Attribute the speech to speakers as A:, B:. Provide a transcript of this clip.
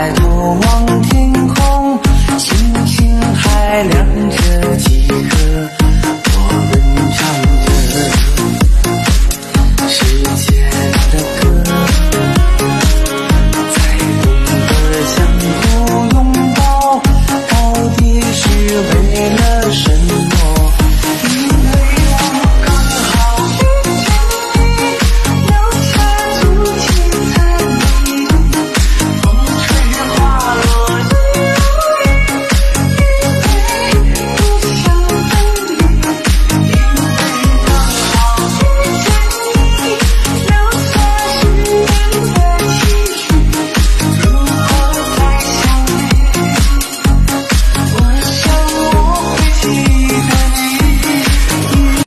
A: 抬头望天空，星星还亮着几颗。我们唱着时间的歌，在懂得相互拥抱，到底是为了什么？